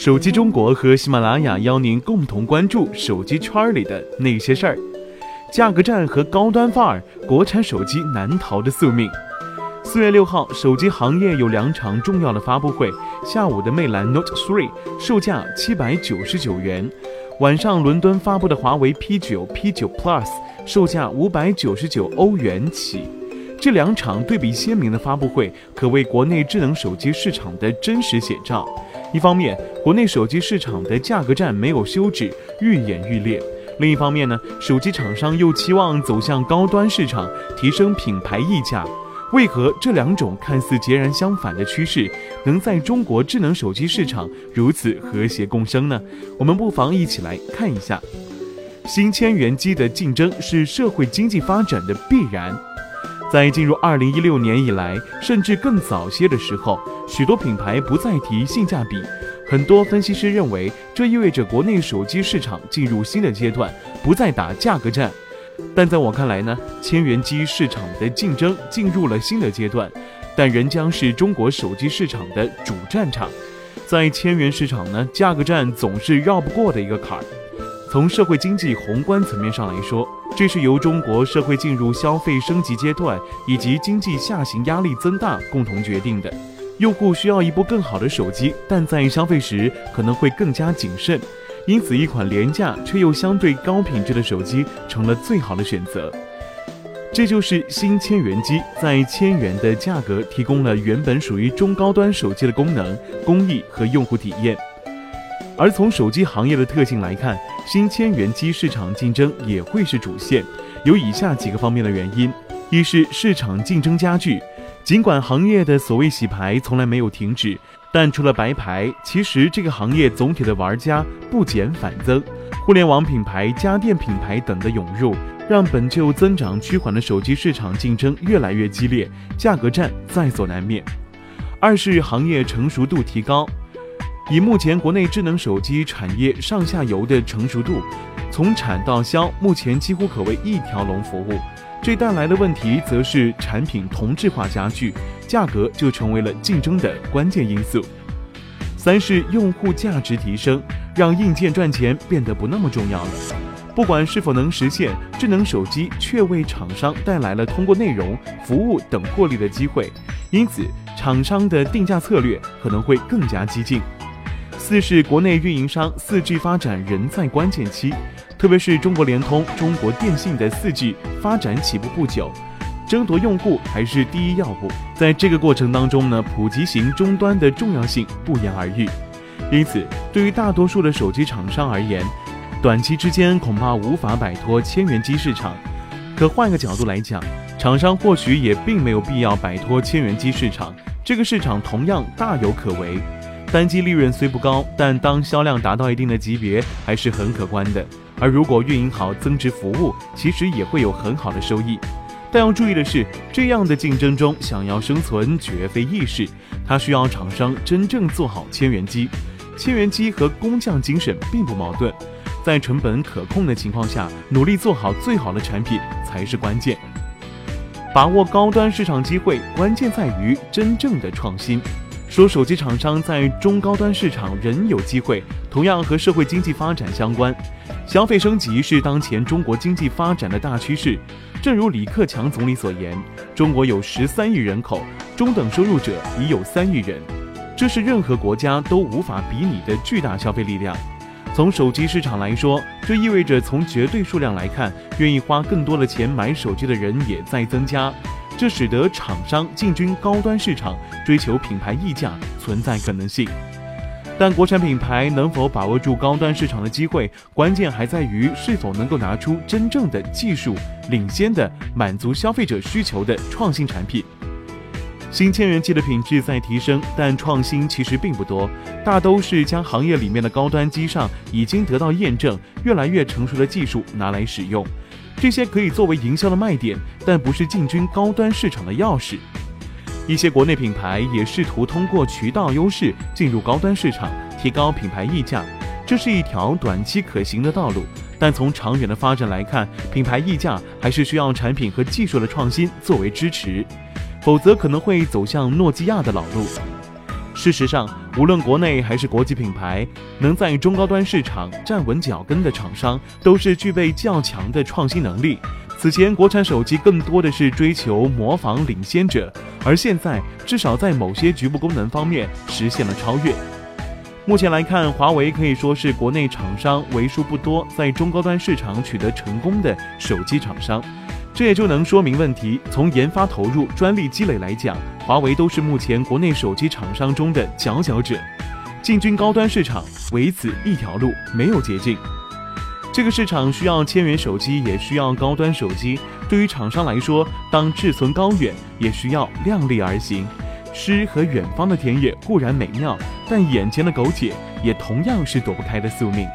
手机中国和喜马拉雅邀您共同关注手机圈里的那些事儿。价格战和高端范儿，国产手机难逃的宿命。四月六号，手机行业有两场重要的发布会。下午的魅蓝 Note 3售价七百九十九元，晚上伦敦发布的华为 P9、P9 Plus 售价五百九十九欧元起。这两场对比鲜明的发布会，可谓国内智能手机市场的真实写照。一方面，国内手机市场的价格战没有休止，愈演愈烈；另一方面呢，手机厂商又期望走向高端市场，提升品牌溢价。为何这两种看似截然相反的趋势，能在中国智能手机市场如此和谐共生呢？我们不妨一起来看一下。新千元机的竞争是社会经济发展的必然。在进入二零一六年以来，甚至更早些的时候，许多品牌不再提性价比。很多分析师认为，这意味着国内手机市场进入新的阶段，不再打价格战。但在我看来呢，千元机市场的竞争进入了新的阶段，但仍将是中国手机市场的主战场。在千元市场呢，价格战总是绕不过的一个坎儿。从社会经济宏观层面上来说，这是由中国社会进入消费升级阶段以及经济下行压力增大共同决定的。用户需要一部更好的手机，但在消费时可能会更加谨慎，因此一款廉价却又相对高品质的手机成了最好的选择。这就是新千元机在千元的价格提供了原本属于中高端手机的功能、工艺和用户体验。而从手机行业的特性来看，新千元机市场竞争也会是主线，有以下几个方面的原因：一是市场竞争加剧，尽管行业的所谓洗牌从来没有停止，但除了白牌，其实这个行业总体的玩家不减反增，互联网品牌、家电品牌等的涌入，让本就增长趋缓的手机市场竞争越来越激烈，价格战在所难免；二是行业成熟度提高。以目前国内智能手机产业上下游的成熟度，从产到销，目前几乎可谓一条龙服务。这带来的问题则是产品同质化加剧，价格就成为了竞争的关键因素。三是用户价值提升，让硬件赚钱变得不那么重要了。不管是否能实现，智能手机却为厂商带来了通过内容、服务等获利的机会，因此厂商的定价策略可能会更加激进。四是国内运营商四 G 发展仍在关键期，特别是中国联通、中国电信的四 G 发展起步不久，争夺用户还是第一要务。在这个过程当中呢，普及型终端的重要性不言而喻。因此，对于大多数的手机厂商而言，短期之间恐怕无法摆脱千元机市场。可换个角度来讲，厂商或许也并没有必要摆脱千元机市场，这个市场同样大有可为。单机利润虽不高，但当销量达到一定的级别，还是很可观的。而如果运营好增值服务，其实也会有很好的收益。但要注意的是，这样的竞争中，想要生存绝非易事。它需要厂商真正做好千元机。千元机和工匠精神并不矛盾，在成本可控的情况下，努力做好最好的产品才是关键。把握高端市场机会，关键在于真正的创新。说手机厂商在中高端市场仍有机会，同样和社会经济发展相关。消费升级是当前中国经济发展的大趋势。正如李克强总理所言，中国有十三亿人口，中等收入者已有三亿人，这是任何国家都无法比拟的巨大消费力量。从手机市场来说，这意味着从绝对数量来看，愿意花更多的钱买手机的人也在增加。这使得厂商进军高端市场，追求品牌溢价存在可能性。但国产品牌能否把握住高端市场的机会，关键还在于是否能够拿出真正的技术领先的、满足消费者需求的创新产品。新千元机的品质在提升，但创新其实并不多，大都是将行业里面的高端机上已经得到验证、越来越成熟的技术拿来使用。这些可以作为营销的卖点，但不是进军高端市场的钥匙。一些国内品牌也试图通过渠道优势进入高端市场，提高品牌溢价，这是一条短期可行的道路。但从长远的发展来看，品牌溢价还是需要产品和技术的创新作为支持，否则可能会走向诺基亚的老路。事实上，无论国内还是国际品牌，能在中高端市场站稳脚跟的厂商，都是具备较强的创新能力。此前，国产手机更多的是追求模仿领先者，而现在至少在某些局部功能方面实现了超越。目前来看，华为可以说是国内厂商为数不多在中高端市场取得成功的手机厂商。这也就能说明问题。从研发投入、专利积累来讲，华为都是目前国内手机厂商中的佼佼者。进军高端市场，唯此一条路，没有捷径。这个市场需要千元手机，也需要高端手机。对于厂商来说，当志存高远，也需要量力而行。诗和远方的田野固然美妙，但眼前的苟且也同样是躲不开的宿命。